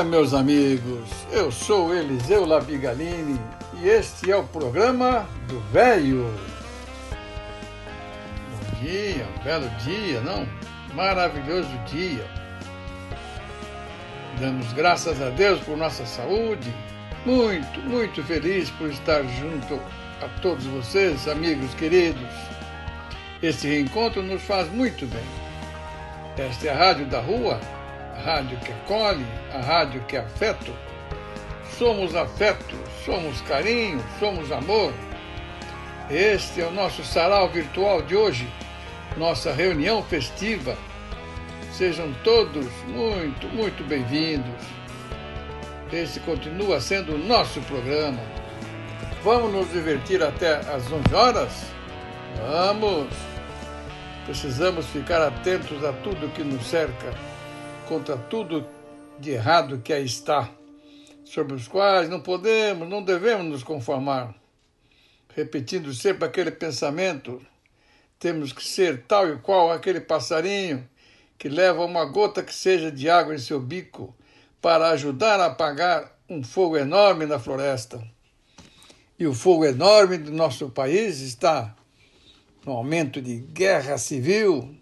Dia, meus amigos. Eu sou Eliseu Labigalini e este é o programa do Velho. Bom dia, um belo dia, não? Maravilhoso dia. Damos graças a Deus por nossa saúde. Muito, muito feliz por estar junto a todos vocês, amigos queridos. Este reencontro nos faz muito bem. Esta é a Rádio da Rua, a rádio que acolhe, a rádio que afeto somos afeto, somos carinho, somos amor. Este é o nosso sarau virtual de hoje, nossa reunião festiva. Sejam todos muito, muito bem-vindos. Este continua sendo o nosso programa. Vamos nos divertir até às 11 horas? Vamos! Precisamos ficar atentos a tudo que nos cerca, contra tudo de errado que aí está sobre os quais não podemos, não devemos nos conformar. Repetindo sempre aquele pensamento, temos que ser tal e qual aquele passarinho que leva uma gota que seja de água em seu bico para ajudar a apagar um fogo enorme na floresta. E o fogo enorme do nosso país está no aumento de guerra civil,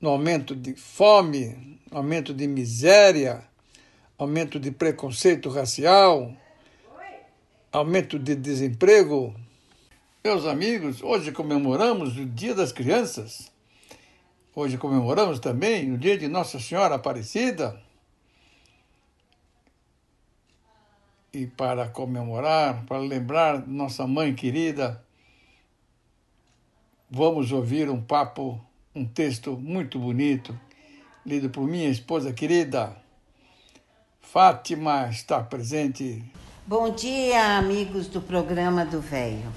no aumento de fome, aumento de miséria, aumento de preconceito racial, aumento de desemprego. Meus amigos, hoje comemoramos o Dia das Crianças. Hoje comemoramos também o dia de Nossa Senhora Aparecida. E para comemorar, para lembrar nossa mãe querida, vamos ouvir um papo, um texto muito bonito, lido por minha esposa querida, Fátima está presente. Bom dia, amigos do programa do Velho.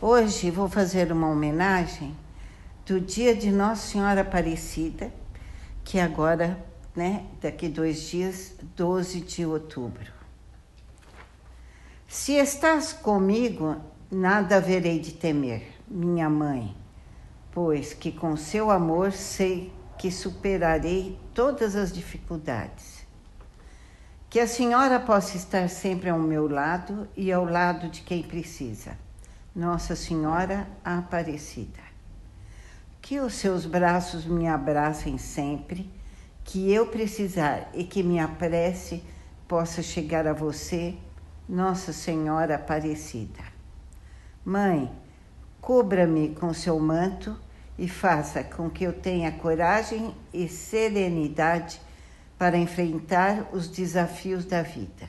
Hoje vou fazer uma homenagem do dia de Nossa Senhora Aparecida, que agora, né, daqui dois dias, 12 de outubro. Se estás comigo, nada haverei de temer, minha mãe, pois que com seu amor sei que superarei todas as dificuldades que a senhora possa estar sempre ao meu lado e ao lado de quem precisa. Nossa Senhora Aparecida. Que os seus braços me abracem sempre, que eu precisar e que minha prece possa chegar a você, Nossa Senhora Aparecida. Mãe, cubra-me com seu manto e faça com que eu tenha coragem e serenidade para enfrentar os desafios da vida.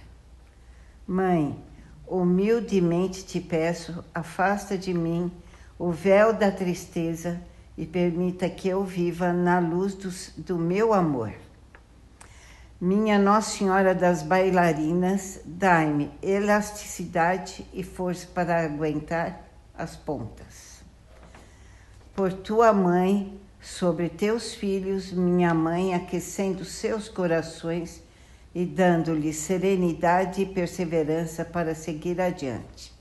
Mãe, humildemente te peço, afasta de mim o véu da tristeza e permita que eu viva na luz do, do meu amor. Minha Nossa Senhora das Bailarinas, dai-me elasticidade e força para aguentar as pontas. Por tua mãe, sobre teus filhos, minha mãe, aquecendo seus corações e dando-lhes serenidade e perseverança para seguir adiante.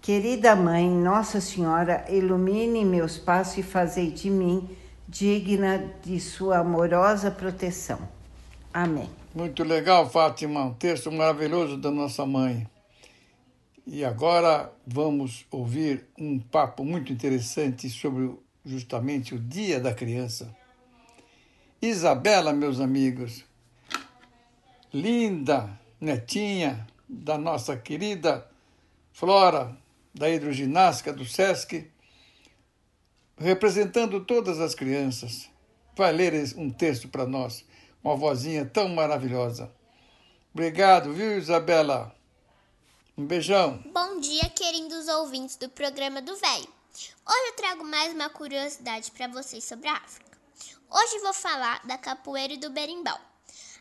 Querida Mãe, Nossa Senhora, ilumine meus passos e fazei de mim digna de sua amorosa proteção. Amém. Muito legal, Fátima, um texto maravilhoso da nossa mãe. E agora vamos ouvir um papo muito interessante sobre justamente o Dia da Criança. Isabela, meus amigos, linda netinha da nossa querida Flora, da hidroginástica do SESC, representando todas as crianças, vai ler um texto para nós, uma vozinha tão maravilhosa. Obrigado, viu, Isabela? Um beijão. Bom dia, queridos ouvintes do programa do Velho. Hoje eu trago mais uma curiosidade para vocês sobre a África. Hoje vou falar da capoeira e do berimbau.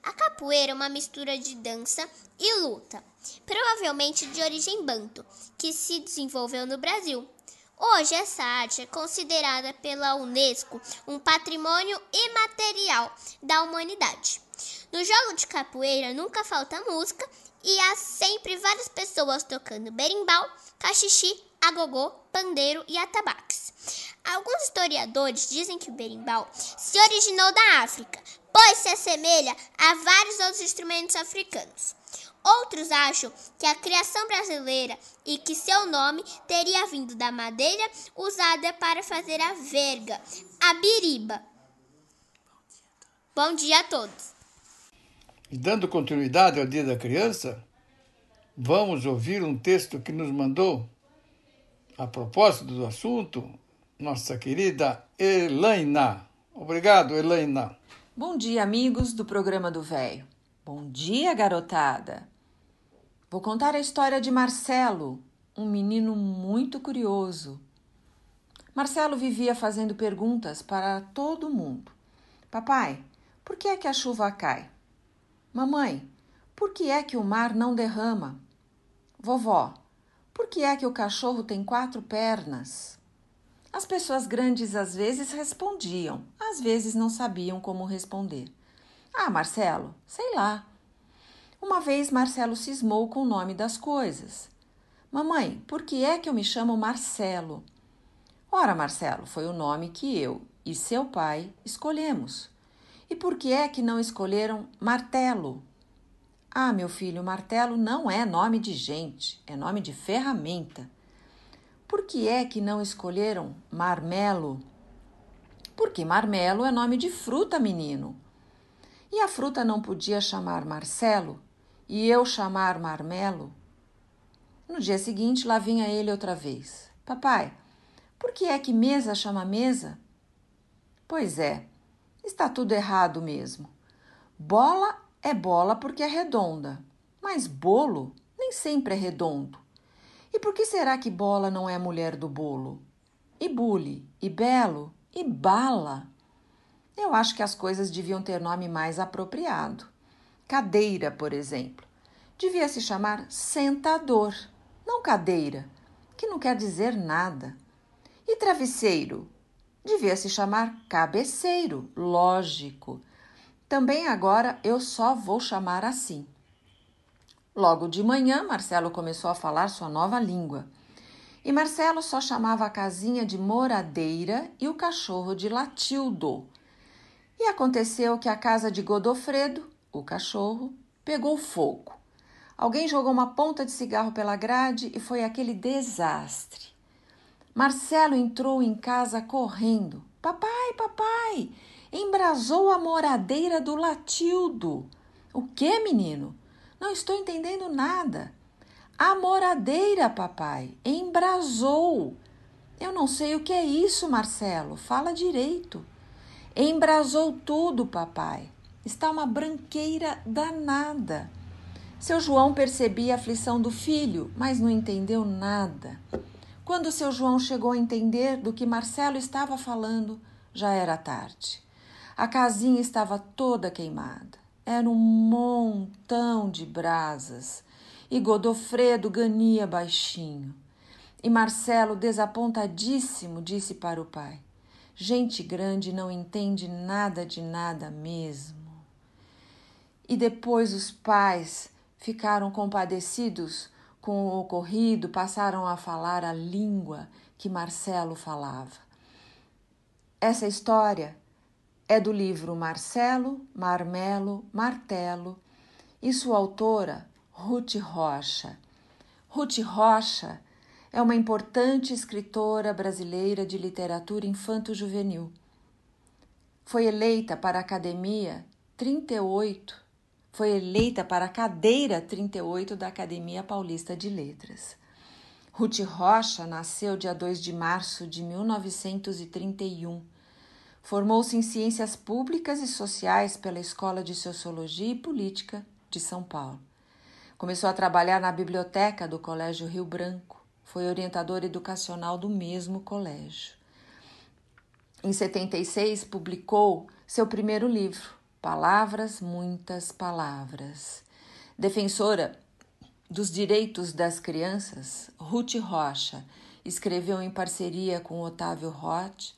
A capoeira é uma mistura de dança e luta, provavelmente de origem banto, que se desenvolveu no Brasil. Hoje, essa arte é considerada pela Unesco um patrimônio imaterial da humanidade. No jogo de capoeira nunca falta música e há sempre várias pessoas tocando berimbau, cachixi, agogô, pandeiro e atabaques. Alguns historiadores dizem que o berimbau se originou da África, pois se assemelha a vários outros instrumentos africanos. Outros acham que a criação brasileira e que seu nome teria vindo da madeira usada para fazer a verga, a biriba. Bom dia a todos. Dando continuidade ao Dia da Criança, vamos ouvir um texto que nos mandou, a propósito do assunto, nossa querida Elaina. Obrigado, Elaina. Bom dia, amigos do programa do Velho. Bom dia, garotada. Vou contar a história de Marcelo, um menino muito curioso. Marcelo vivia fazendo perguntas para todo mundo. Papai, por que é que a chuva cai? Mamãe, por que é que o mar não derrama? Vovó, por que é que o cachorro tem quatro pernas? As pessoas grandes às vezes respondiam, às vezes não sabiam como responder. Ah, Marcelo, sei lá. Uma vez Marcelo cismou com o nome das coisas. Mamãe, por que é que eu me chamo Marcelo? Ora, Marcelo, foi o nome que eu e seu pai escolhemos. E por que é que não escolheram Martelo? Ah, meu filho, martelo não é nome de gente, é nome de ferramenta. Por que é que não escolheram marmelo? Porque marmelo é nome de fruta, menino. E a fruta não podia chamar Marcelo? e eu chamar Marmelo? No dia seguinte, lá vinha ele outra vez. Papai, por que é que mesa chama mesa? Pois é, está tudo errado mesmo. Bola é bola porque é redonda, mas bolo nem sempre é redondo. E por que será que bola não é mulher do bolo? E bule, e belo, e bala? Eu acho que as coisas deviam ter nome mais apropriado. Cadeira, por exemplo, devia se chamar sentador, não cadeira, que não quer dizer nada. E travesseiro? Devia se chamar cabeceiro, lógico. Também agora eu só vou chamar assim. Logo de manhã, Marcelo começou a falar sua nova língua. E Marcelo só chamava a casinha de moradeira e o cachorro de Latildo. E aconteceu que a casa de Godofredo o cachorro, pegou fogo. Alguém jogou uma ponta de cigarro pela grade e foi aquele desastre. Marcelo entrou em casa correndo. Papai, papai, embrasou a moradeira do Latildo. O que, menino? Não estou entendendo nada. A moradeira, papai, embrasou. Eu não sei o que é isso, Marcelo. Fala direito. Embrasou tudo, papai. Está uma branqueira danada. Seu João percebia a aflição do filho, mas não entendeu nada. Quando seu João chegou a entender do que Marcelo estava falando, já era tarde. A casinha estava toda queimada. Era um montão de brasas. E Godofredo gania baixinho. E Marcelo, desapontadíssimo, disse para o pai: Gente grande não entende nada de nada mesmo. E depois os pais ficaram compadecidos com o ocorrido, passaram a falar a língua que Marcelo falava. Essa história é do livro Marcelo, Marmelo, Martelo e sua autora, Ruth Rocha. Ruth Rocha é uma importante escritora brasileira de literatura infanto-juvenil. Foi eleita para a Academia 38 foi eleita para a cadeira 38 da Academia Paulista de Letras. Ruth Rocha nasceu dia 2 de março de 1931. Formou-se em Ciências Públicas e Sociais pela Escola de Sociologia e Política de São Paulo. Começou a trabalhar na biblioteca do Colégio Rio Branco, foi orientadora educacional do mesmo colégio. Em 76, publicou seu primeiro livro, Palavras, Muitas Palavras. Defensora dos direitos das crianças, Ruth Rocha escreveu em parceria com Otávio Roth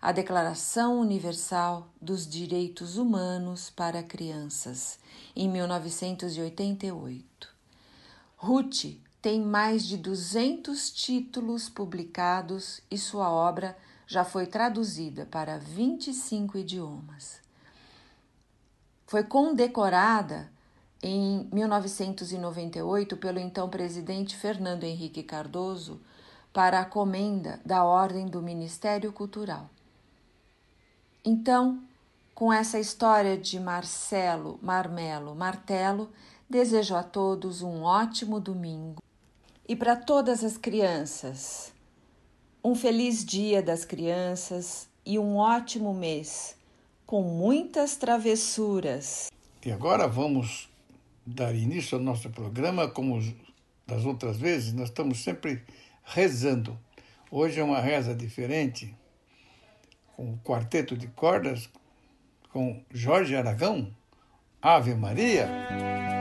a Declaração Universal dos Direitos Humanos para Crianças, em 1988. Ruth tem mais de 200 títulos publicados e sua obra já foi traduzida para 25 idiomas. Foi condecorada em 1998 pelo então presidente Fernando Henrique Cardoso para a comenda da Ordem do Ministério Cultural. Então, com essa história de Marcelo Marmelo Martelo, desejo a todos um ótimo domingo e para todas as crianças, um feliz Dia das Crianças e um ótimo mês, com muitas travessuras. E agora vamos dar início ao nosso programa, como das outras vezes, nós estamos sempre rezando. Hoje é uma reza diferente com o quarteto de cordas, com Jorge Aragão, Ave Maria.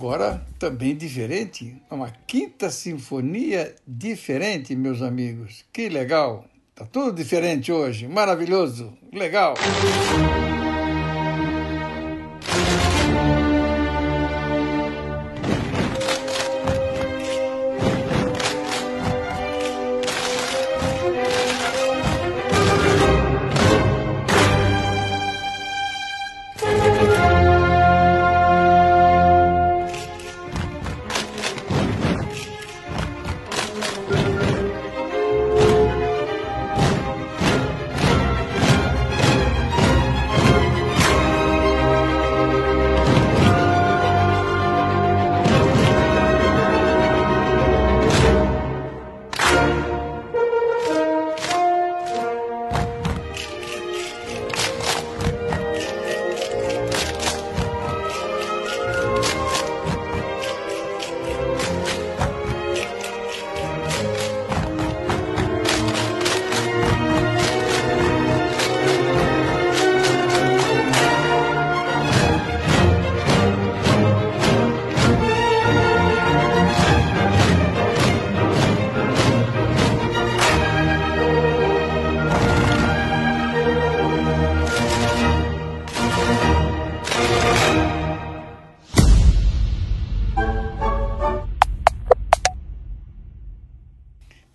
Agora também diferente, uma quinta sinfonia diferente, meus amigos. Que legal! Tá tudo diferente hoje, maravilhoso, legal.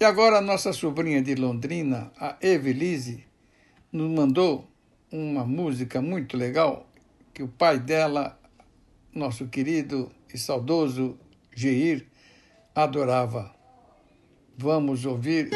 E agora a nossa sobrinha de Londrina, a Evelise, nos mandou uma música muito legal que o pai dela, nosso querido e saudoso Geir, adorava. Vamos ouvir.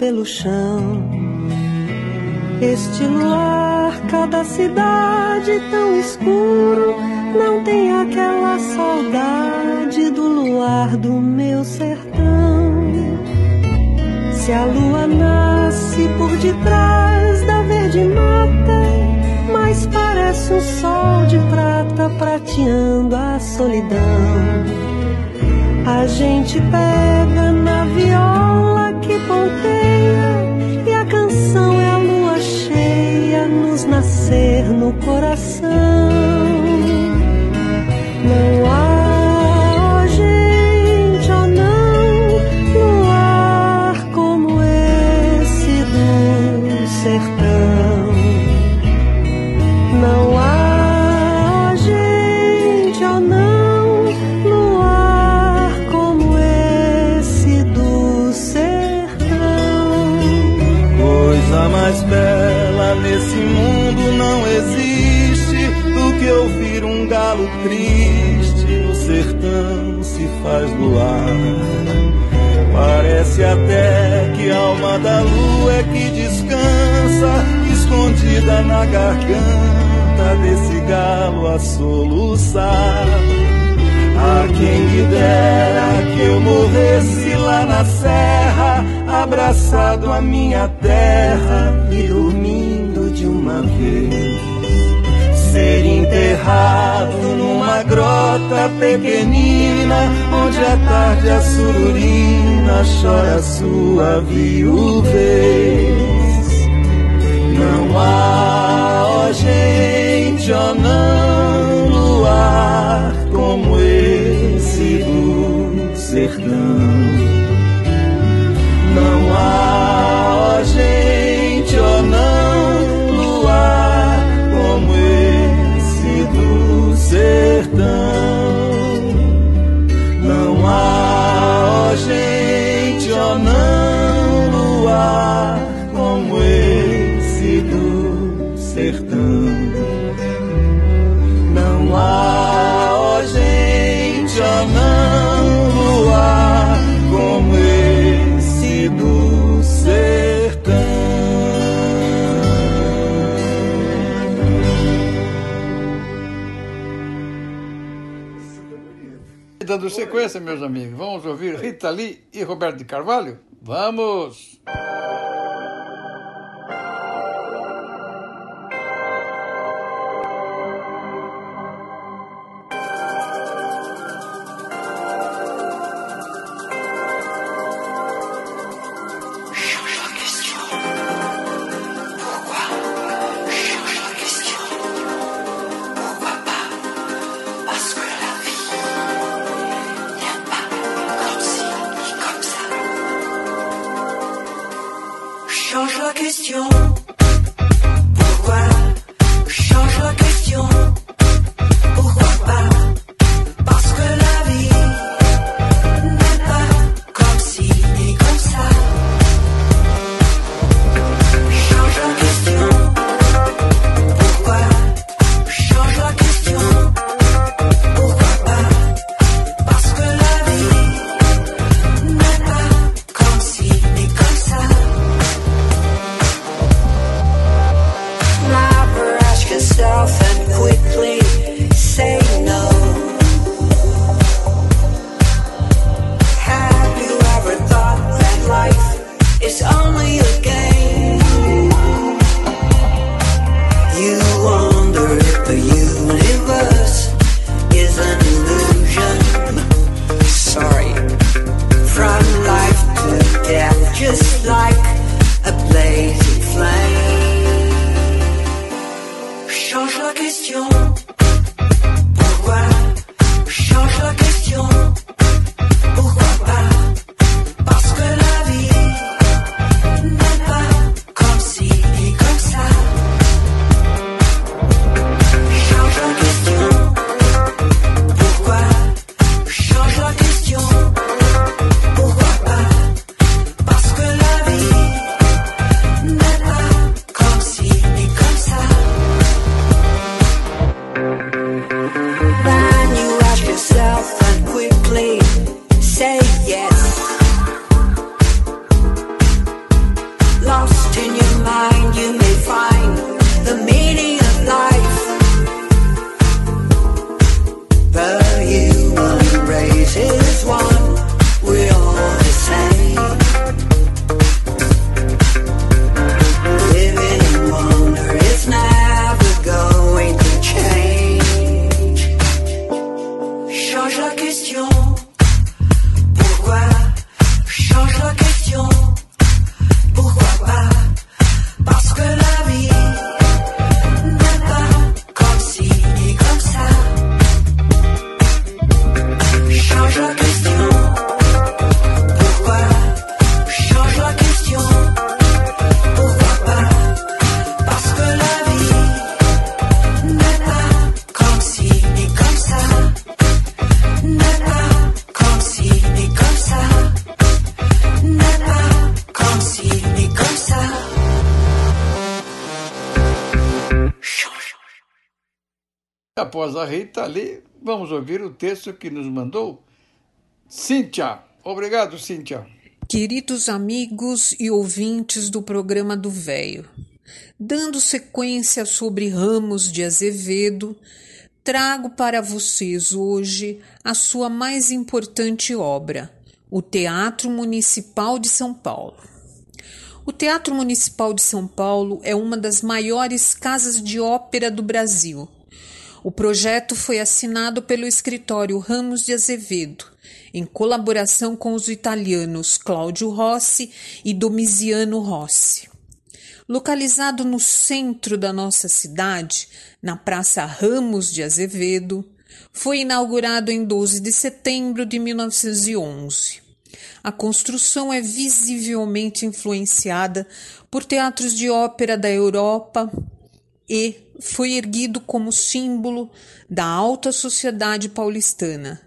Pelo chão. Este luar, cada cidade tão escuro, não tem aquela saudade do luar do meu sertão. Se a lua nasce por detrás da verde mata, mas parece um sol de prata prateando a solidão. A gente pega Carvalho? Vamos! Após a Rita ali, vamos ouvir o texto que nos mandou Cíntia. Obrigado, Cíntia. Queridos amigos e ouvintes do programa do Véio, dando sequência sobre Ramos de Azevedo, trago para vocês hoje a sua mais importante obra, o Teatro Municipal de São Paulo. O Teatro Municipal de São Paulo é uma das maiores casas de ópera do Brasil o projeto foi assinado pelo escritório Ramos de Azevedo, em colaboração com os italianos Cláudio Rossi e Domiziano Rossi. Localizado no centro da nossa cidade, na Praça Ramos de Azevedo, foi inaugurado em 12 de setembro de 1911. A construção é visivelmente influenciada por teatros de ópera da Europa e foi erguido como símbolo da alta sociedade paulistana,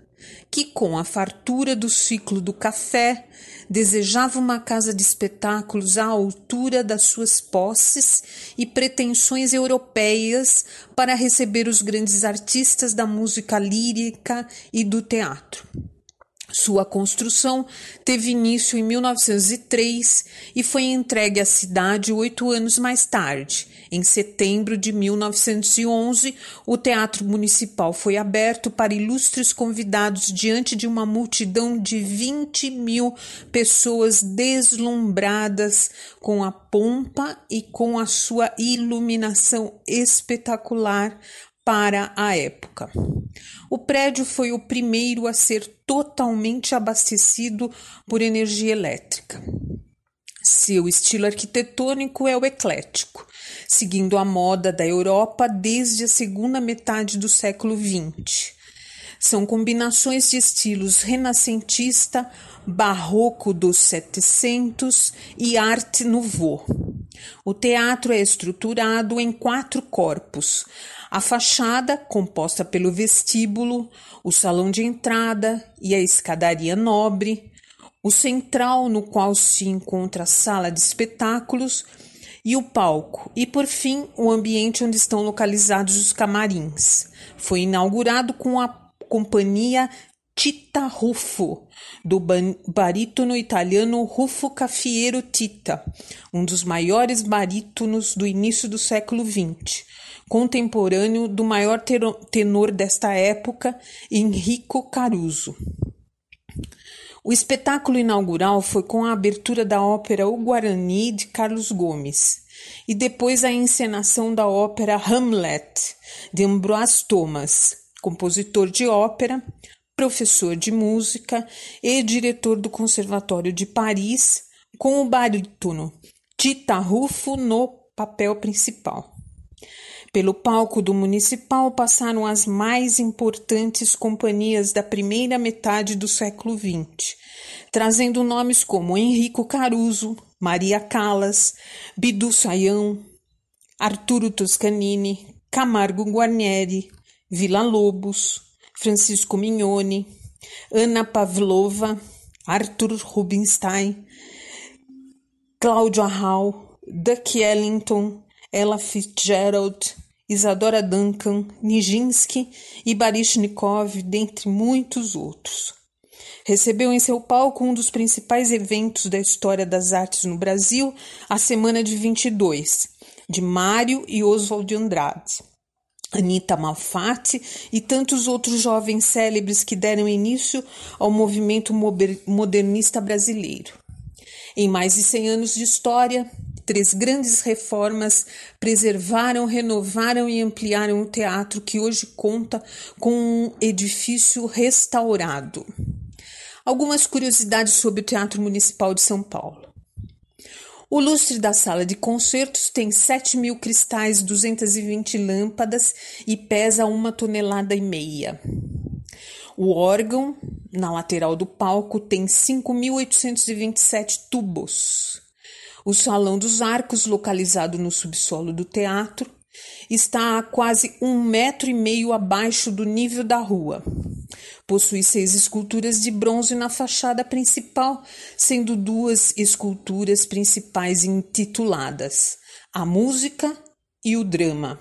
que, com a fartura do ciclo do café, desejava uma casa de espetáculos à altura das suas posses e pretensões europeias para receber os grandes artistas da música lírica e do teatro. Sua construção teve início em 1903 e foi entregue à cidade oito anos mais tarde. Em setembro de 1911, o Teatro Municipal foi aberto para ilustres convidados diante de uma multidão de 20 mil pessoas deslumbradas com a pompa e com a sua iluminação espetacular para a época. O prédio foi o primeiro a ser totalmente abastecido por energia elétrica. Seu estilo arquitetônico é o eclético, seguindo a moda da Europa desde a segunda metade do século XX. São combinações de estilos renascentista, barroco dos 700 e arte nouveau. O teatro é estruturado em quatro corpos, a fachada, composta pelo vestíbulo, o salão de entrada e a escadaria nobre, o central, no qual se encontra a sala de espetáculos, e o palco, e por fim o ambiente onde estão localizados os camarins. Foi inaugurado com a companhia Tita Ruffo, do barítono italiano Ruffo Caffiero Tita, um dos maiores barítonos do início do século XX contemporâneo do maior tenor desta época, Enrico Caruso. O espetáculo inaugural foi com a abertura da ópera O Guarani de Carlos Gomes e depois a encenação da ópera Hamlet de Ambroise Thomas, compositor de ópera, professor de música e diretor do Conservatório de Paris, com o barítono Tita Ruffo no papel principal. Pelo palco do Municipal passaram as mais importantes companhias da primeira metade do século XX, trazendo nomes como Enrico Caruso, Maria Callas, Bidu Sayão, Arturo Toscanini, Camargo Guarnieri, Vila Lobos, Francisco Mignoni, Ana Pavlova, Arthur Rubinstein, Cláudio Arral, Duck Ellington, Ella Fitzgerald, Isadora Duncan, Nijinsky e Baryshnikov, dentre muitos outros. Recebeu em seu palco um dos principais eventos da história das artes no Brasil, a Semana de 22, de Mário e Oswald de Andrade. Anita Malfatti e tantos outros jovens célebres que deram início ao movimento modernista brasileiro. Em mais de 100 anos de história, Três grandes reformas preservaram, renovaram e ampliaram o teatro que hoje conta com um edifício restaurado. Algumas curiosidades sobre o Teatro Municipal de São Paulo. O lustre da sala de concertos tem 7 mil cristais, 220 lâmpadas e pesa uma tonelada e meia. O órgão, na lateral do palco, tem 5.827 tubos. O Salão dos Arcos, localizado no subsolo do teatro, está a quase um metro e meio abaixo do nível da rua. Possui seis esculturas de bronze na fachada principal, sendo duas esculturas principais intituladas A Música e o Drama.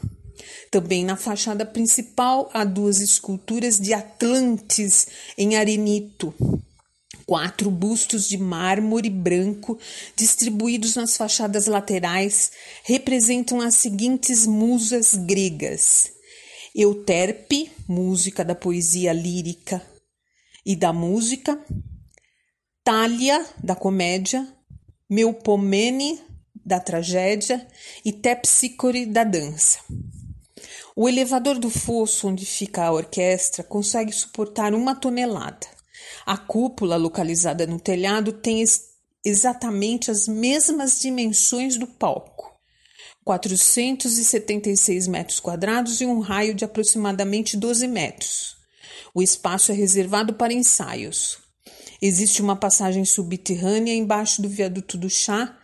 Também na fachada principal há duas esculturas de Atlantes em arenito, Quatro bustos de mármore branco distribuídos nas fachadas laterais representam as seguintes musas gregas: Euterpe, música da poesia lírica e da música, Thalia, da comédia, Melpomene, da tragédia e Tepsicore, da dança. O elevador do fosso onde fica a orquestra consegue suportar uma tonelada. A cúpula, localizada no telhado, tem exatamente as mesmas dimensões do palco. 476 metros quadrados e um raio de aproximadamente 12 metros. O espaço é reservado para ensaios. Existe uma passagem subterrânea embaixo do viaduto do chá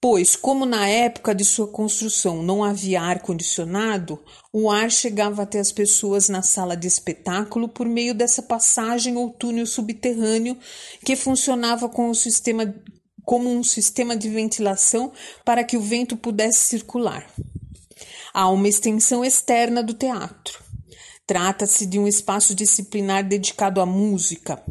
pois, como na época de sua construção não havia ar-condicionado, o ar chegava até as pessoas na sala de espetáculo por meio dessa passagem ou túnel subterrâneo que funcionava com o sistema, como um sistema de ventilação para que o vento pudesse circular. Há uma extensão externa do teatro. Trata-se de um espaço disciplinar dedicado à música.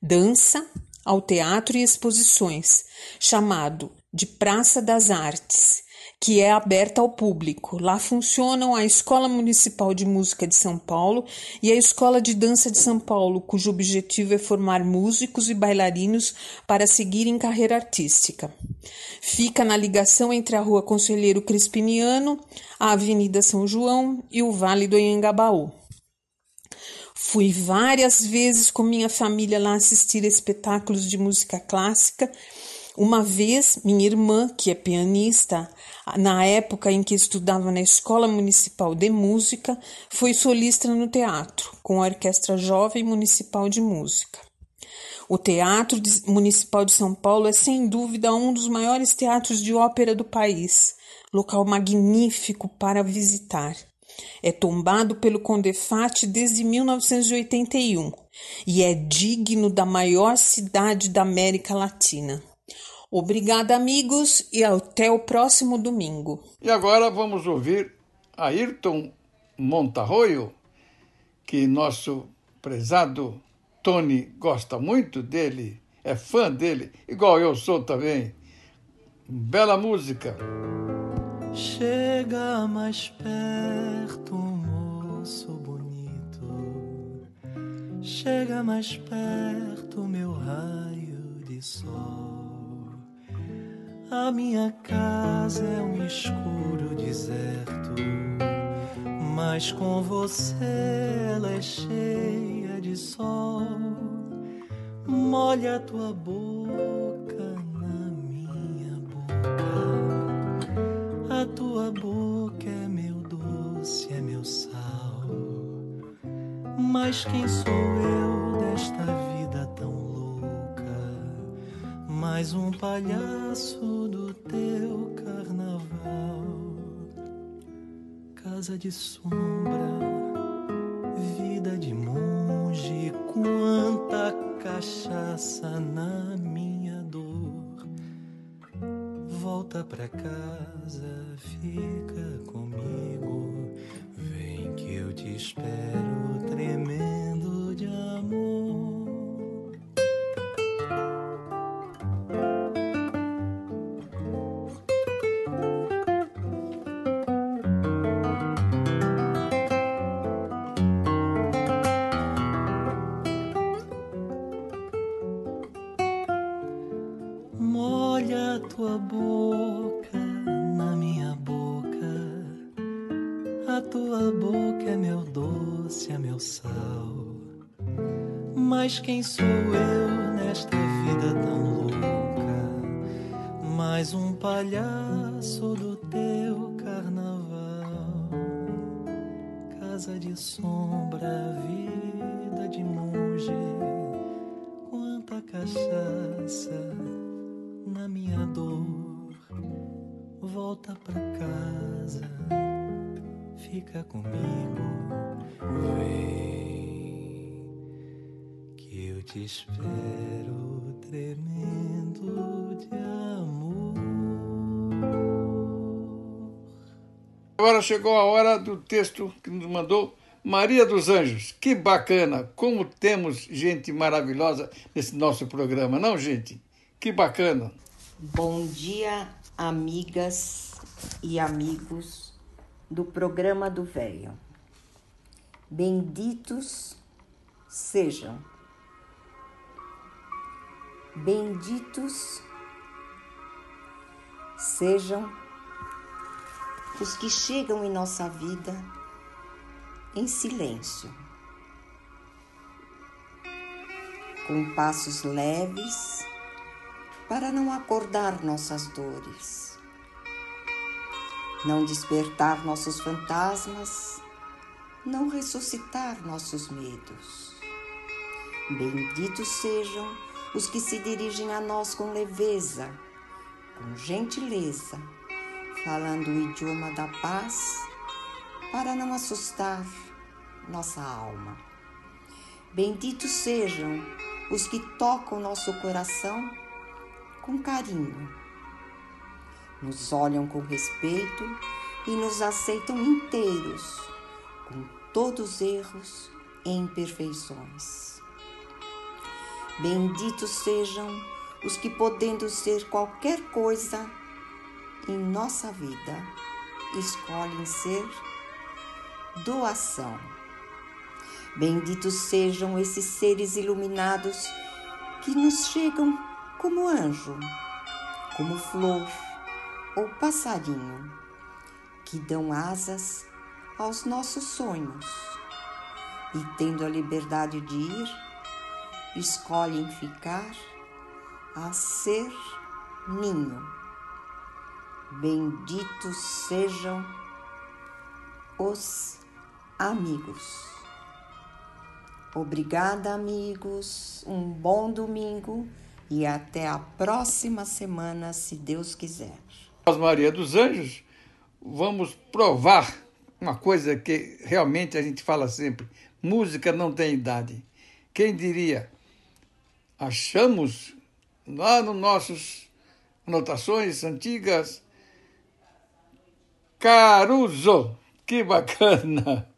dança, ao teatro e exposições, chamado de Praça das Artes, que é aberta ao público. Lá funcionam a Escola Municipal de Música de São Paulo e a Escola de Dança de São Paulo, cujo objetivo é formar músicos e bailarinos para seguirem carreira artística. Fica na ligação entre a Rua Conselheiro Crispiniano, a Avenida São João e o Vale do Anhangabaú. Fui várias vezes com minha família lá assistir espetáculos de música clássica. Uma vez, minha irmã, que é pianista, na época em que estudava na Escola Municipal de Música, foi solista no teatro, com a Orquestra Jovem Municipal de Música. O Teatro Municipal de São Paulo é sem dúvida um dos maiores teatros de ópera do país, local magnífico para visitar. É tombado pelo Condefat desde 1981 e é digno da maior cidade da América Latina. Obrigada, amigos, e até o próximo domingo. E agora vamos ouvir Ayrton Montarroio, que nosso prezado Tony gosta muito dele, é fã dele, igual eu sou também. Bela música. Chega mais perto, moço bonito. Chega mais perto, meu raio de sol. A minha casa é um escuro deserto, mas com você ela é cheia de sol. Molha a tua boca na minha boca. A tua boca é meu doce, é meu sal. Mas quem sou eu desta vida mais um palhaço do teu carnaval, casa de sombra, vida de monge, quanta cachaça na minha dor. Volta pra casa, fica comigo, vem que eu te espero tremendo de amor. Mas quem sou eu nesta vida tão louca? Mais um palhaço do teu carnaval. Casa de sombra, vida de monge. Quanta cachaça na minha dor. Volta pra casa, fica comigo. Vem te espero tremendo de amor. Agora chegou a hora do texto que nos mandou Maria dos Anjos. Que bacana! Como temos gente maravilhosa nesse nosso programa, não, gente? Que bacana! Bom dia, amigas e amigos do programa do Velho. Benditos sejam Benditos sejam os que chegam em nossa vida em silêncio, com passos leves para não acordar nossas dores, não despertar nossos fantasmas, não ressuscitar nossos medos. Benditos sejam os que se dirigem a nós com leveza, com gentileza, falando o idioma da paz, para não assustar nossa alma. Benditos sejam os que tocam nosso coração com carinho, nos olham com respeito e nos aceitam inteiros, com todos os erros e imperfeições. Benditos sejam os que, podendo ser qualquer coisa em nossa vida, escolhem ser doação. Benditos sejam esses seres iluminados que nos chegam como anjo, como flor ou passarinho, que dão asas aos nossos sonhos e, tendo a liberdade de ir, escolhem ficar a ser ninho. Benditos sejam os amigos. Obrigada, amigos. Um bom domingo e até a próxima semana, se Deus quiser. Maria dos Anjos, vamos provar uma coisa que realmente a gente fala sempre: música não tem idade. Quem diria? Achamos lá nos nossos anotações antigas Caruso. Que bacana!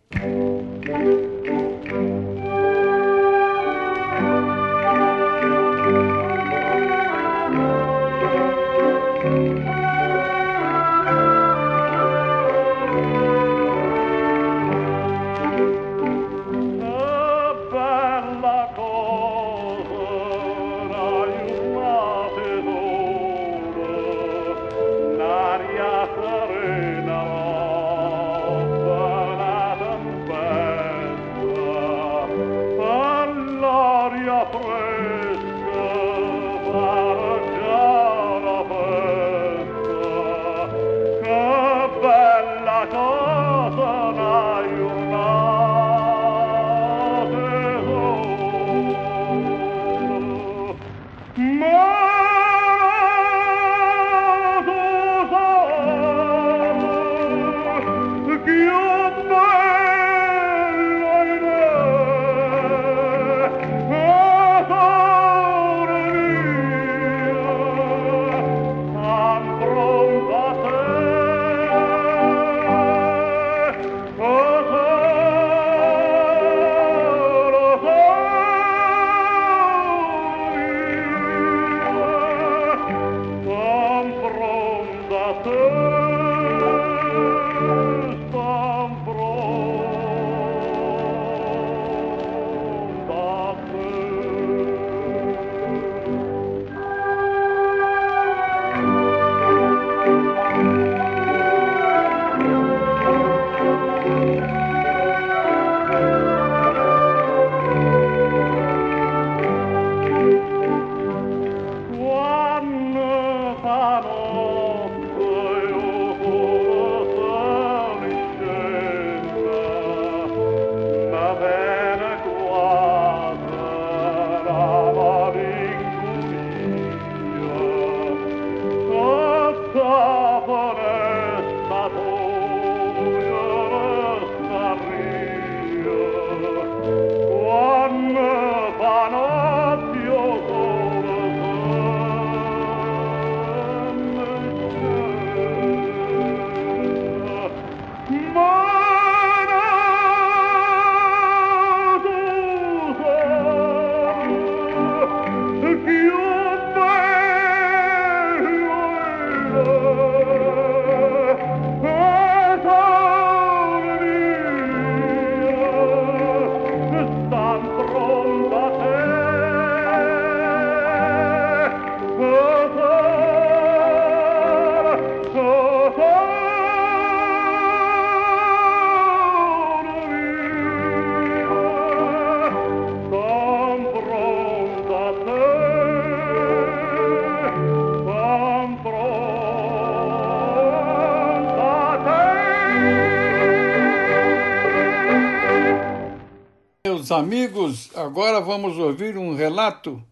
Amigos, agora vamos ouvir um relato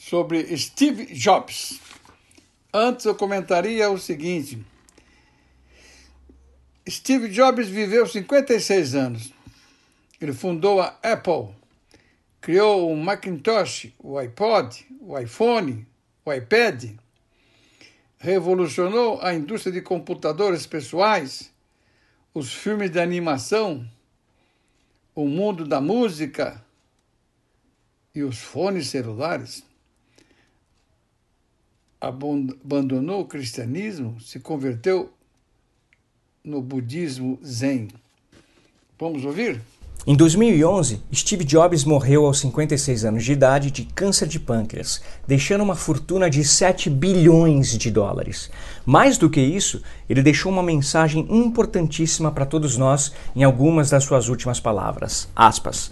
sobre Steve Jobs. Antes eu comentaria o seguinte: Steve Jobs viveu 56 anos. Ele fundou a Apple, criou o Macintosh, o iPod, o iPhone, o iPad, revolucionou a indústria de computadores pessoais, os filmes de animação, o mundo da música, e os fones celulares, abandonou o cristianismo, se converteu no budismo zen. Vamos ouvir? Em 2011, Steve Jobs morreu aos 56 anos de idade de câncer de pâncreas, deixando uma fortuna de 7 bilhões de dólares. Mais do que isso, ele deixou uma mensagem importantíssima para todos nós em algumas das suas últimas palavras. Aspas.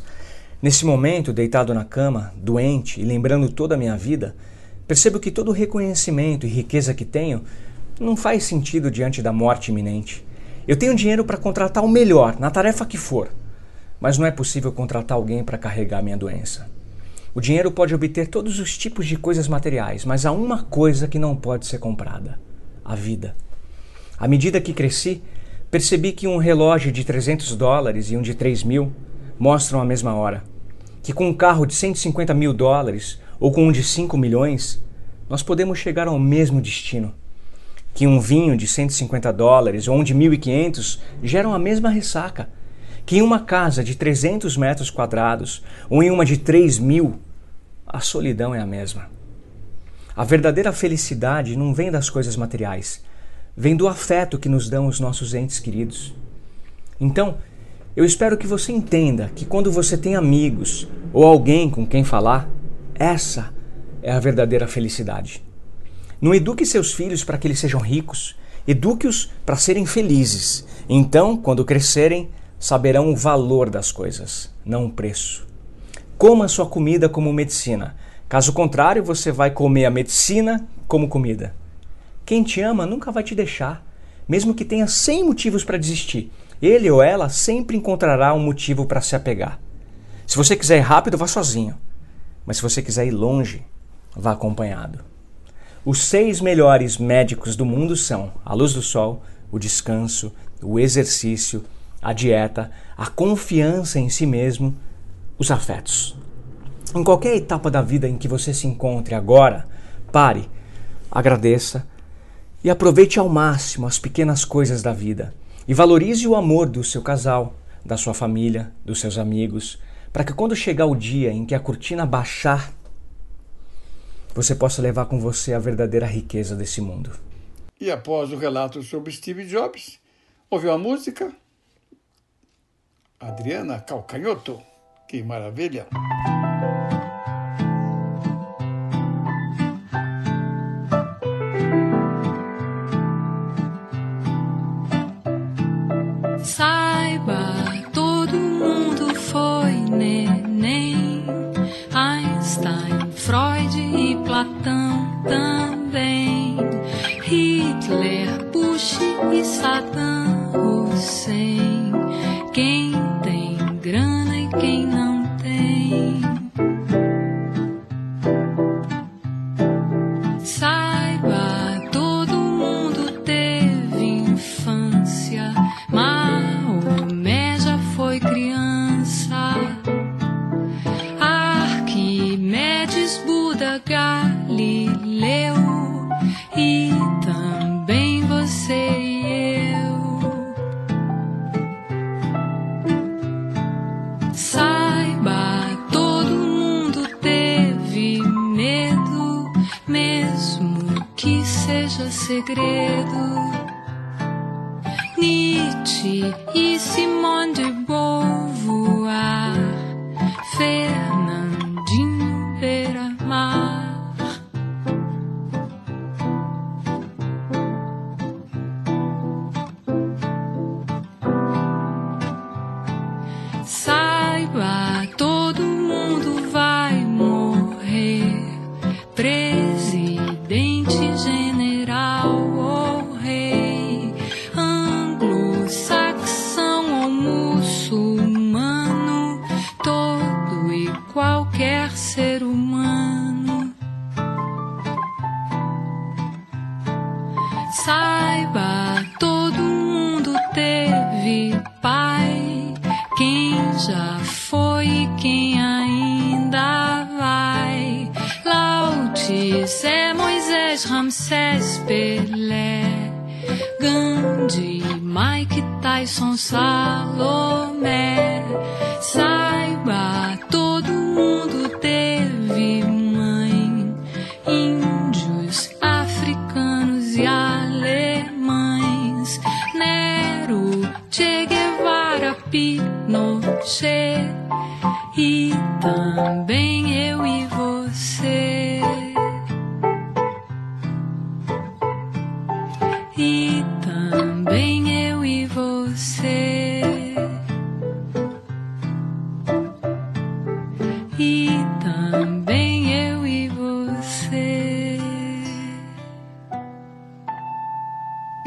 Nesse momento, deitado na cama, doente e lembrando toda a minha vida, percebo que todo o reconhecimento e riqueza que tenho não faz sentido diante da morte iminente. Eu tenho dinheiro para contratar o melhor, na tarefa que for mas não é possível contratar alguém para carregar minha doença. O dinheiro pode obter todos os tipos de coisas materiais, mas há uma coisa que não pode ser comprada: a vida. À medida que cresci, percebi que um relógio de 300 dólares e um de 3 mil mostram a mesma hora. Que com um carro de 150 mil dólares ou com um de 5 milhões, nós podemos chegar ao mesmo destino. Que um vinho de 150 dólares ou um de 1.500 geram a mesma ressaca que em uma casa de 300 metros quadrados ou em uma de 3 mil, a solidão é a mesma. A verdadeira felicidade não vem das coisas materiais, vem do afeto que nos dão os nossos entes queridos. Então, eu espero que você entenda que quando você tem amigos ou alguém com quem falar, essa é a verdadeira felicidade. Não eduque seus filhos para que eles sejam ricos, eduque-os para serem felizes. Então, quando crescerem, saberão o valor das coisas, não o preço. Coma sua comida como medicina. Caso contrário, você vai comer a medicina como comida. Quem te ama nunca vai te deixar, mesmo que tenha 100 motivos para desistir. Ele ou ela sempre encontrará um motivo para se apegar. Se você quiser ir rápido, vá sozinho. Mas se você quiser ir longe, vá acompanhado. Os seis melhores médicos do mundo são a luz do sol, o descanso, o exercício, a dieta, a confiança em si mesmo, os afetos. Em qualquer etapa da vida em que você se encontre agora, pare, agradeça e aproveite ao máximo as pequenas coisas da vida e valorize o amor do seu casal, da sua família, dos seus amigos, para que quando chegar o dia em que a cortina baixar, você possa levar com você a verdadeira riqueza desse mundo. E após o relato sobre Steve Jobs, ouviu a música Adriana Calcanhoto. Que maravilha! Saiba, todo mundo foi neném. Einstein, Freud e Platão também. Hitler, Bush e Saddam Hussein. Quem grana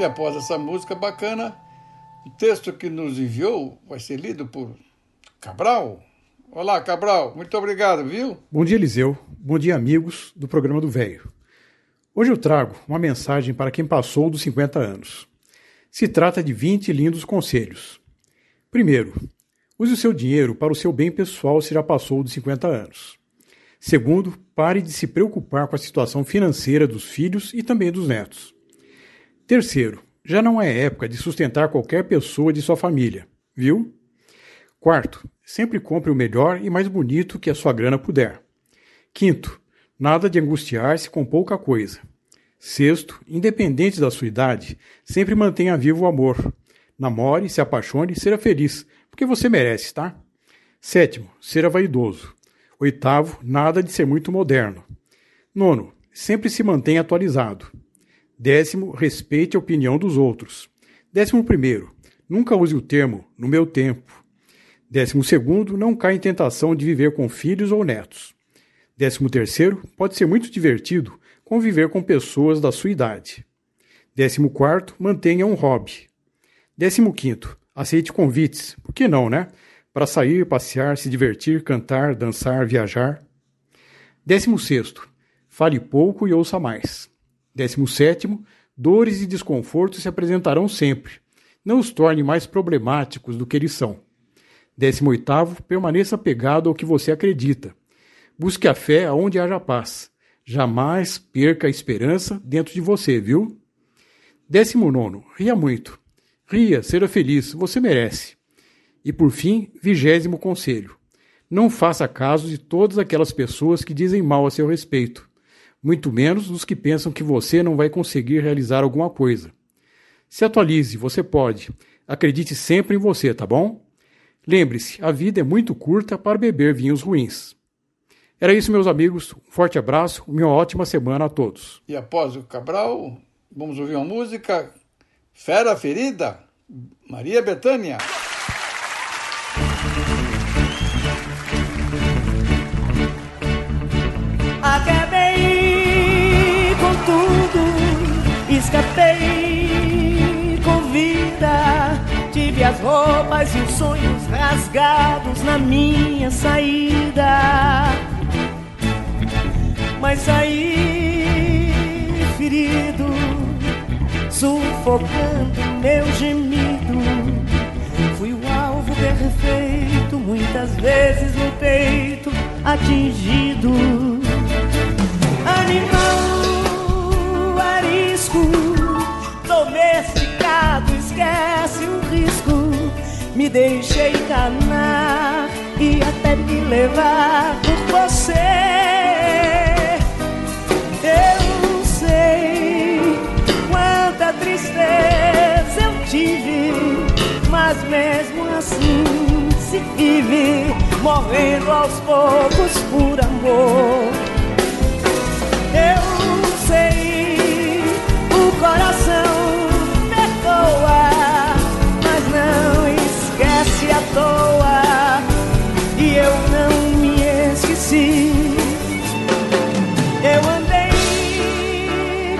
após essa música bacana, o texto que nos enviou vai ser lido por Cabral. Olá, Cabral, muito obrigado, viu? Bom dia, Eliseu. Bom dia, amigos do programa do Velho. Hoje eu trago uma mensagem para quem passou dos 50 anos. Se trata de 20 lindos conselhos. Primeiro, use o seu dinheiro para o seu bem pessoal se já passou dos 50 anos. Segundo, pare de se preocupar com a situação financeira dos filhos e também dos netos. Terceiro, já não é época de sustentar qualquer pessoa de sua família, viu? Quarto, sempre compre o melhor e mais bonito que a sua grana puder. Quinto, nada de angustiar-se com pouca coisa. Sexto, independente da sua idade, sempre mantenha vivo o amor. Namore, se apaixone, seja feliz, porque você merece, tá? Sétimo, seja vaidoso. Oitavo, nada de ser muito moderno. Nono, sempre se mantenha atualizado. Décimo, respeite a opinião dos outros. Décimo primeiro, nunca use o termo no meu tempo. Décimo segundo, não caia em tentação de viver com filhos ou netos. Décimo terceiro, pode ser muito divertido conviver com pessoas da sua idade. Décimo quarto, mantenha um hobby. Décimo quinto, aceite convites, por que não, né? Para sair, passear, se divertir, cantar, dançar, viajar. Décimo sexto, fale pouco e ouça mais. Décimo sétimo, dores e desconfortos se apresentarão sempre. Não os torne mais problemáticos do que eles são. Décimo oitavo, permaneça apegado ao que você acredita. Busque a fé aonde haja paz. Jamais perca a esperança dentro de você, viu? Décimo nono, ria muito. Ria, seja feliz, você merece. E por fim, vigésimo conselho. Não faça caso de todas aquelas pessoas que dizem mal a seu respeito muito menos dos que pensam que você não vai conseguir realizar alguma coisa. Se atualize, você pode. Acredite sempre em você, tá bom? Lembre-se, a vida é muito curta para beber vinhos ruins. Era isso, meus amigos. Um forte abraço, uma ótima semana a todos. E após o Cabral, vamos ouvir uma música Fera Ferida, Maria Bethânia. Escapei com vida. Tive as roupas e os sonhos rasgados na minha saída. Mas saí ferido, sufocando meu gemido. Fui o alvo perfeito, muitas vezes no peito atingido. Animal arisco, domesticado, esquece o risco. Me deixei enganar e até me levar por você. Eu sei quanta tristeza eu tive, mas mesmo assim se vive morrendo aos poucos por amor. Eu sei, coração perdoa, mas não esquece à toa. E eu não me esqueci. Eu andei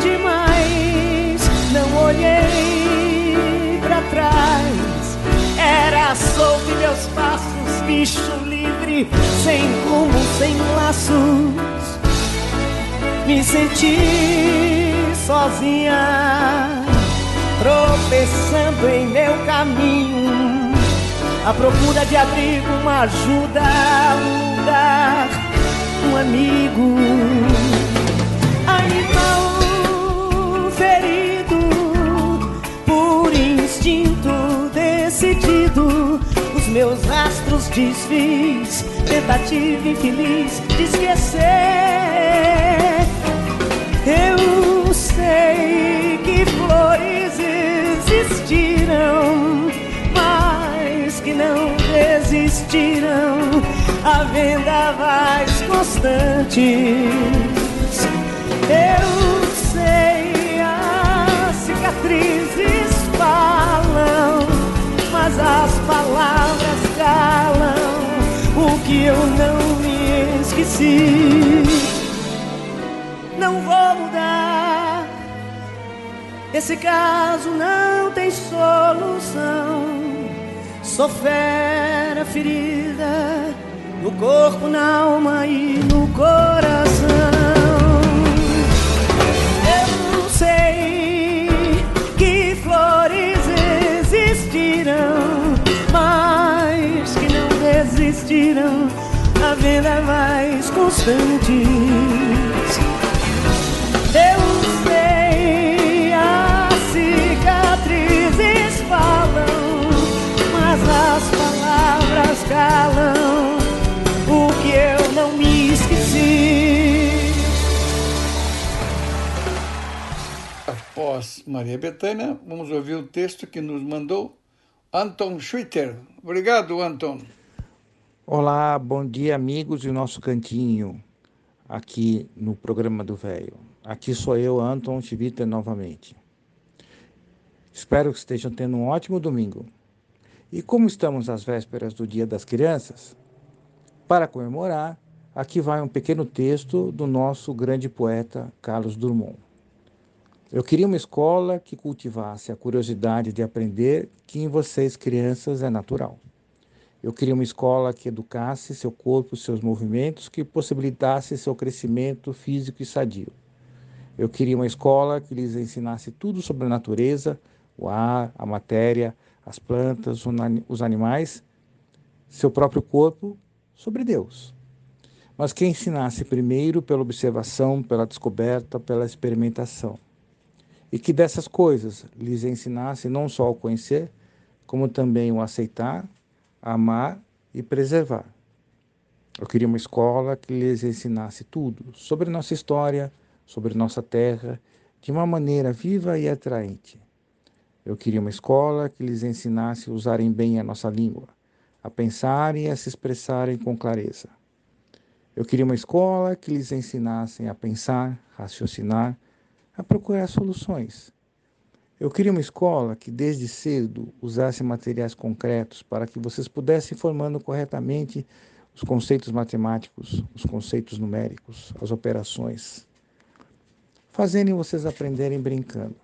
demais, não olhei pra trás. Era solto em meus passos, bicho livre, sem rumo, sem laços me senti sozinha, tropeçando em meu caminho, à procura de abrigo, uma ajuda, um lugar, um amigo. Animal ferido, por instinto decidido, os meus rastros desfiz, tentativa infeliz de esquecer. Eu sei que flores existiram, mas que não resistiram a vendavais constantes. Eu sei, as cicatrizes falam, mas as palavras calam o que eu não me esqueci. Não vou mudar, esse caso não tem solução. Sou fera ferida no corpo, na alma e no coração. Eu sei que flores existirão, mas que não desistiram a venda mais constantes. Após Maria Bethânia, vamos ouvir o texto que nos mandou Anton Schwitter. Obrigado, Anton. Olá, bom dia, amigos do nosso cantinho aqui no programa do Velho. Aqui sou eu, Anton Schwitter, novamente. Espero que estejam tendo um ótimo domingo. E como estamos às vésperas do Dia das Crianças, para comemorar, aqui vai um pequeno texto do nosso grande poeta Carlos Drummond. Eu queria uma escola que cultivasse a curiosidade de aprender que em vocês, crianças, é natural. Eu queria uma escola que educasse seu corpo, seus movimentos, que possibilitasse seu crescimento físico e sadio. Eu queria uma escola que lhes ensinasse tudo sobre a natureza, o ar, a matéria, as plantas, os animais, seu próprio corpo, sobre Deus. Mas que ensinasse primeiro pela observação, pela descoberta, pela experimentação. E que dessas coisas lhes ensinasse não só o conhecer, como também o aceitar, amar e preservar. Eu queria uma escola que lhes ensinasse tudo sobre nossa história, sobre nossa terra, de uma maneira viva e atraente. Eu queria uma escola que lhes ensinasse a usarem bem a nossa língua, a pensarem e a se expressarem com clareza. Eu queria uma escola que lhes ensinasse a pensar, raciocinar, a procurar soluções. Eu queria uma escola que desde cedo usasse materiais concretos para que vocês pudessem formando corretamente os conceitos matemáticos, os conceitos numéricos, as operações, fazendo vocês aprenderem brincando.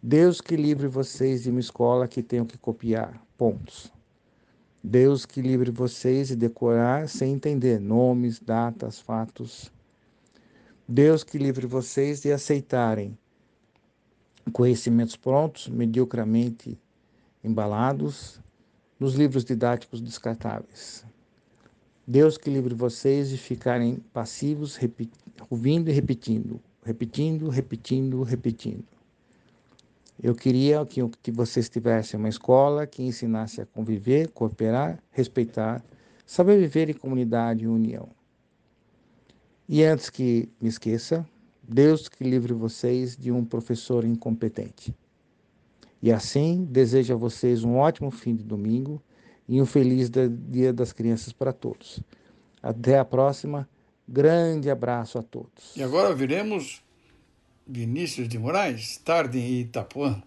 Deus que livre vocês de uma escola que tenham que copiar pontos. Deus que livre vocês de decorar sem entender nomes, datas, fatos. Deus que livre vocês de aceitarem conhecimentos prontos, mediocramente embalados, nos livros didáticos descartáveis. Deus que livre vocês de ficarem passivos, ouvindo e repetindo, repetindo, repetindo, repetindo. Eu queria que, vocês tivessem uma escola que ensinasse a conviver, cooperar, respeitar, saber viver em comunidade e união. E antes que me esqueça, Deus que livre vocês de um professor incompetente. E assim, desejo a vocês um ótimo fim de domingo e um feliz Dia das Crianças para todos. Até a próxima. Grande abraço a todos. E agora viremos Vinícius de Moraes, tarde em Itapuã.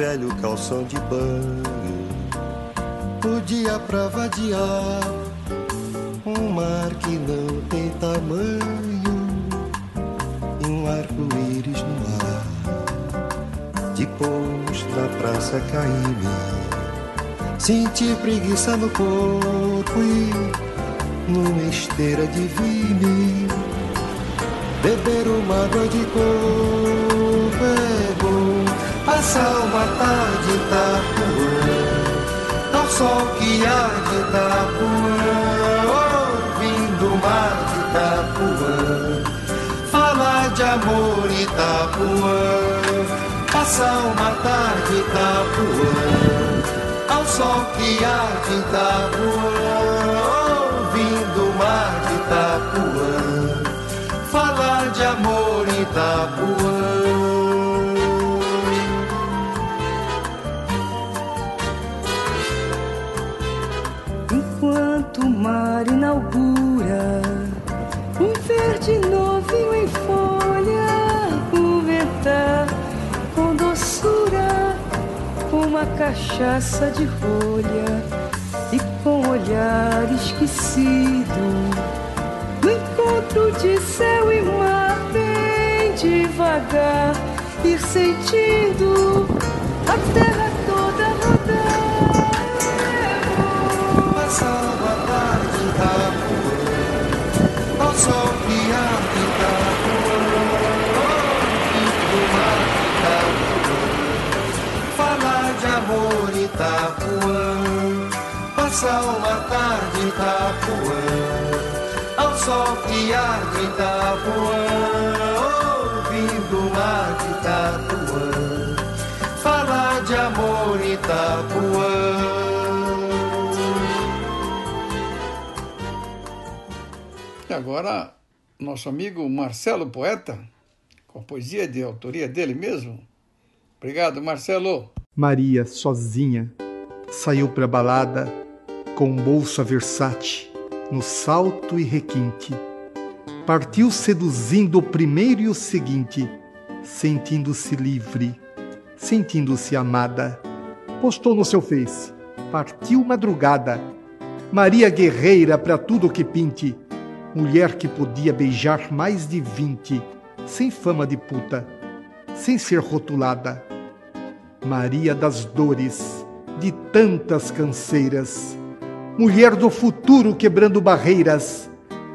Velho calção de banho, o dia pra vadiar, um mar que não tem tamanho um arco-íris no ar. Depois na praça caí-me, senti preguiça no corpo e numa esteira de vime. Beber uma água de bom, Passa uma tarde Itapuã Ao sol que há de Itapuã Ouvindo o mar de Itapuã. Falar de amor Itapuã. Passa uma tarde Itapuã. Ao sol que há de Itapuã Ouvindo o mar de Itapuã. Falar de amor Itapuã. inaugura um verde novinho em folha, converter com doçura uma cachaça de rolha e com olhar esquecido. No encontro de céu e mar bem devagar ir sentindo a terra Passa uma tarde Itapuã, ao sol que arde Itapuã, ouvindo o mar de Itapuã, falar de amor Itapuã. E agora, nosso amigo Marcelo Poeta, com a poesia de autoria dele mesmo. Obrigado, Marcelo. Maria, sozinha, saiu pra balada com bolsa versátil no salto e requinte. Partiu seduzindo o primeiro e o seguinte, sentindo-se livre, sentindo-se amada. Postou no seu face, partiu madrugada. Maria guerreira pra tudo que pinte, mulher que podia beijar mais de vinte, sem fama de puta, sem ser rotulada. Maria das dores, de tantas canseiras, mulher do futuro quebrando barreiras,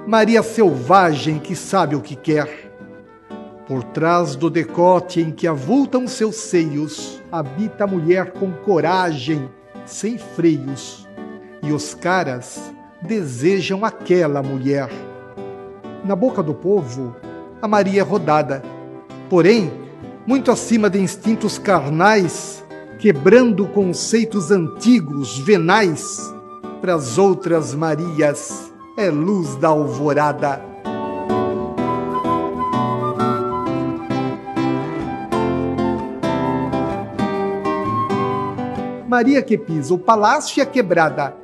Maria selvagem que sabe o que quer. Por trás do decote em que avultam seus seios, habita a mulher com coragem, sem freios, e os caras desejam aquela mulher. Na boca do povo, a Maria é rodada, porém, muito acima de instintos carnais, quebrando conceitos antigos, venais, para as outras Marias é luz da alvorada. Maria que pisa o palácio e a quebrada,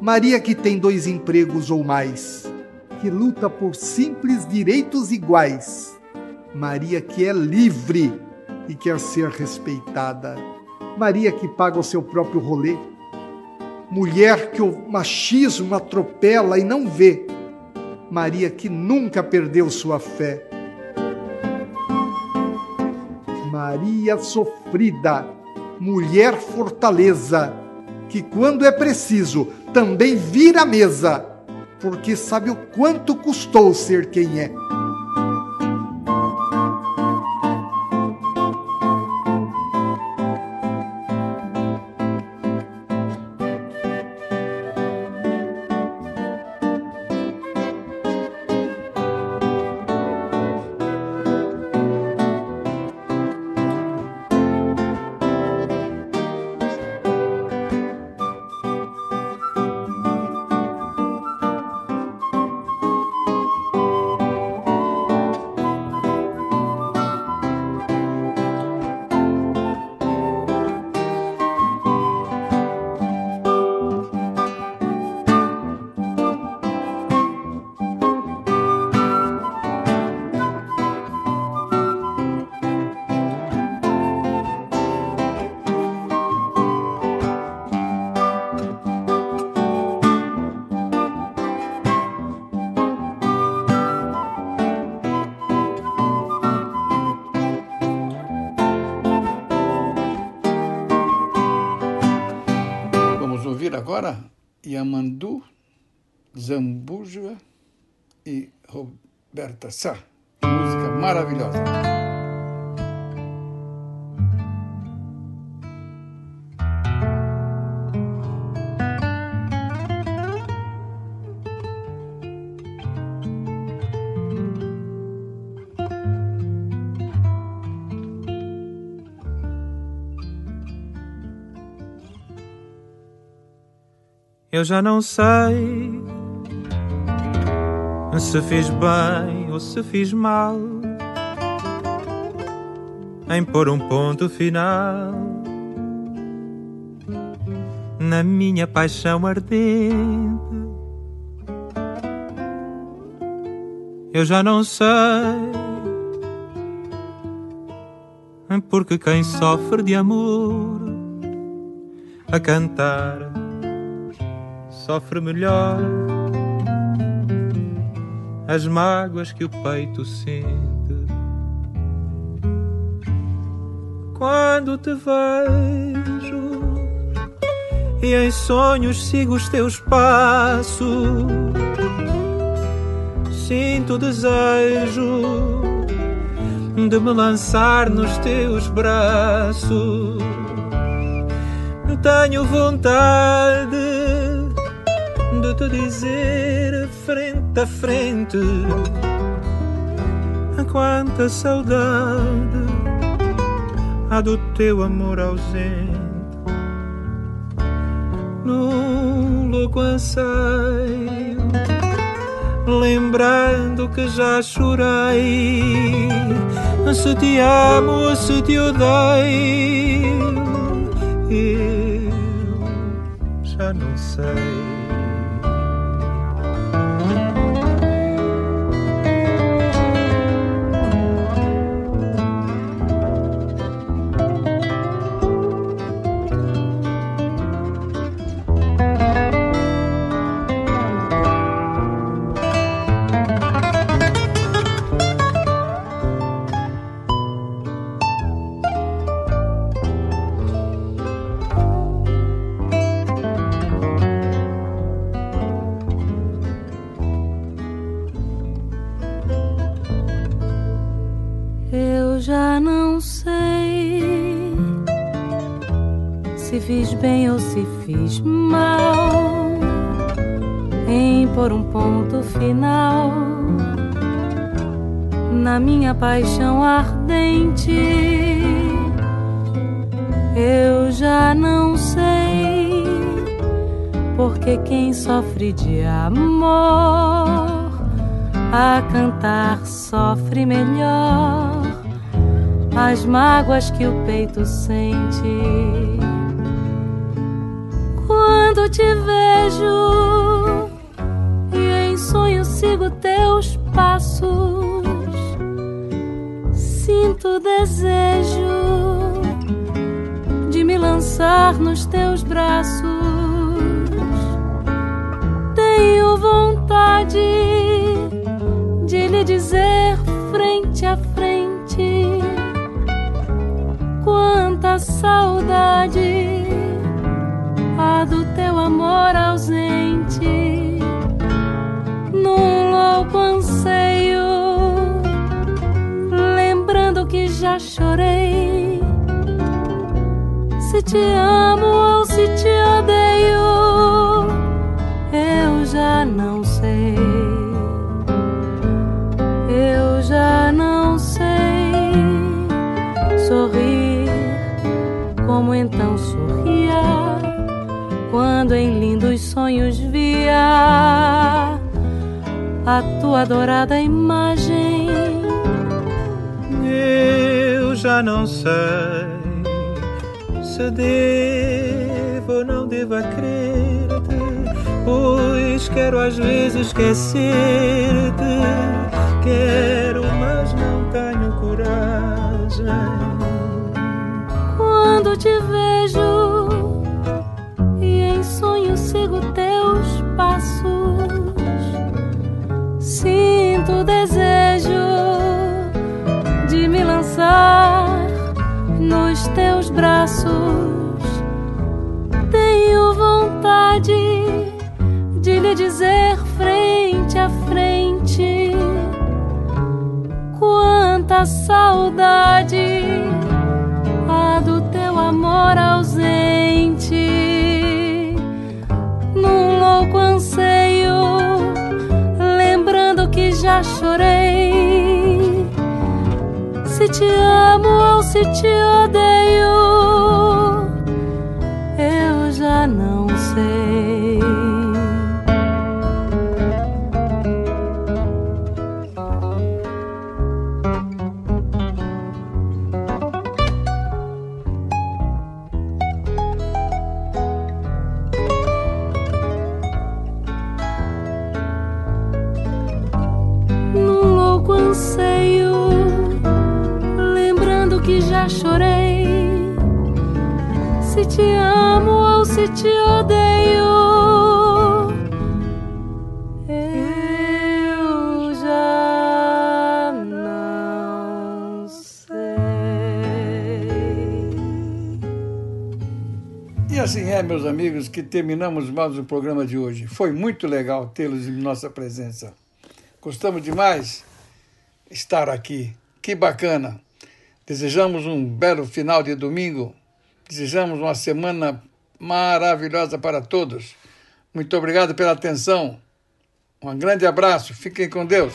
Maria que tem dois empregos ou mais, que luta por simples direitos iguais, Maria que é livre e quer ser respeitada, Maria que paga o seu próprio rolê, mulher que o machismo atropela e não vê, Maria que nunca perdeu sua fé. Maria sofrida, mulher fortaleza, que quando é preciso também vira a mesa, porque sabe o quanto custou ser quem é. Zambuja e Roberta Sá. Música maravilhosa. Eu já não sei se fiz bem ou se fiz mal. Em pôr um ponto final. Na minha paixão ardente. Eu já não sei porque quem sofre de amor a cantar sofre melhor as mágoas que o peito sente quando te vejo e em sonhos sigo os teus passos. Sinto o desejo de me lançar nos teus braços. Tenho vontade de te dizer frente a frente quanta saudade há do teu amor ausente num louco anseio, lembrando que já chorei. Se te amo se te odeio, eu já não sei. Eu já não sei se fiz bem ou se fiz mal em pôr um ponto final na minha paixão ardente. Eu já não sei porque quem sofre de amor a cantar sofre melhor as mágoas que o peito sente. Quando te vejo e em sonho sigo teus passos, sinto desejo de me lançar nos teus braços. Tenho vontade de lhe dizer frente a frente quanta saudade há do teu amor ausente num louco anseio lembrando que já chorei. Se te amo sonhos via a tua adorada imagem. Eu já não sei se devo ou não devo crer-te, pois quero às vezes esquecer-te. Quero, mas não tenho coragem. Saudade há do teu amor ausente. Num louco anseio lembrando que já chorei. Se te amo ou se te odeio meus amigos, que terminamos mais o programa de hoje. Foi muito legal tê-los em nossa presença. Gostamos demais estar aqui. Que bacana! Desejamos um belo final de domingo. Desejamos uma semana maravilhosa para todos. Muito obrigado pela atenção. Um grande abraço. Fiquem com Deus.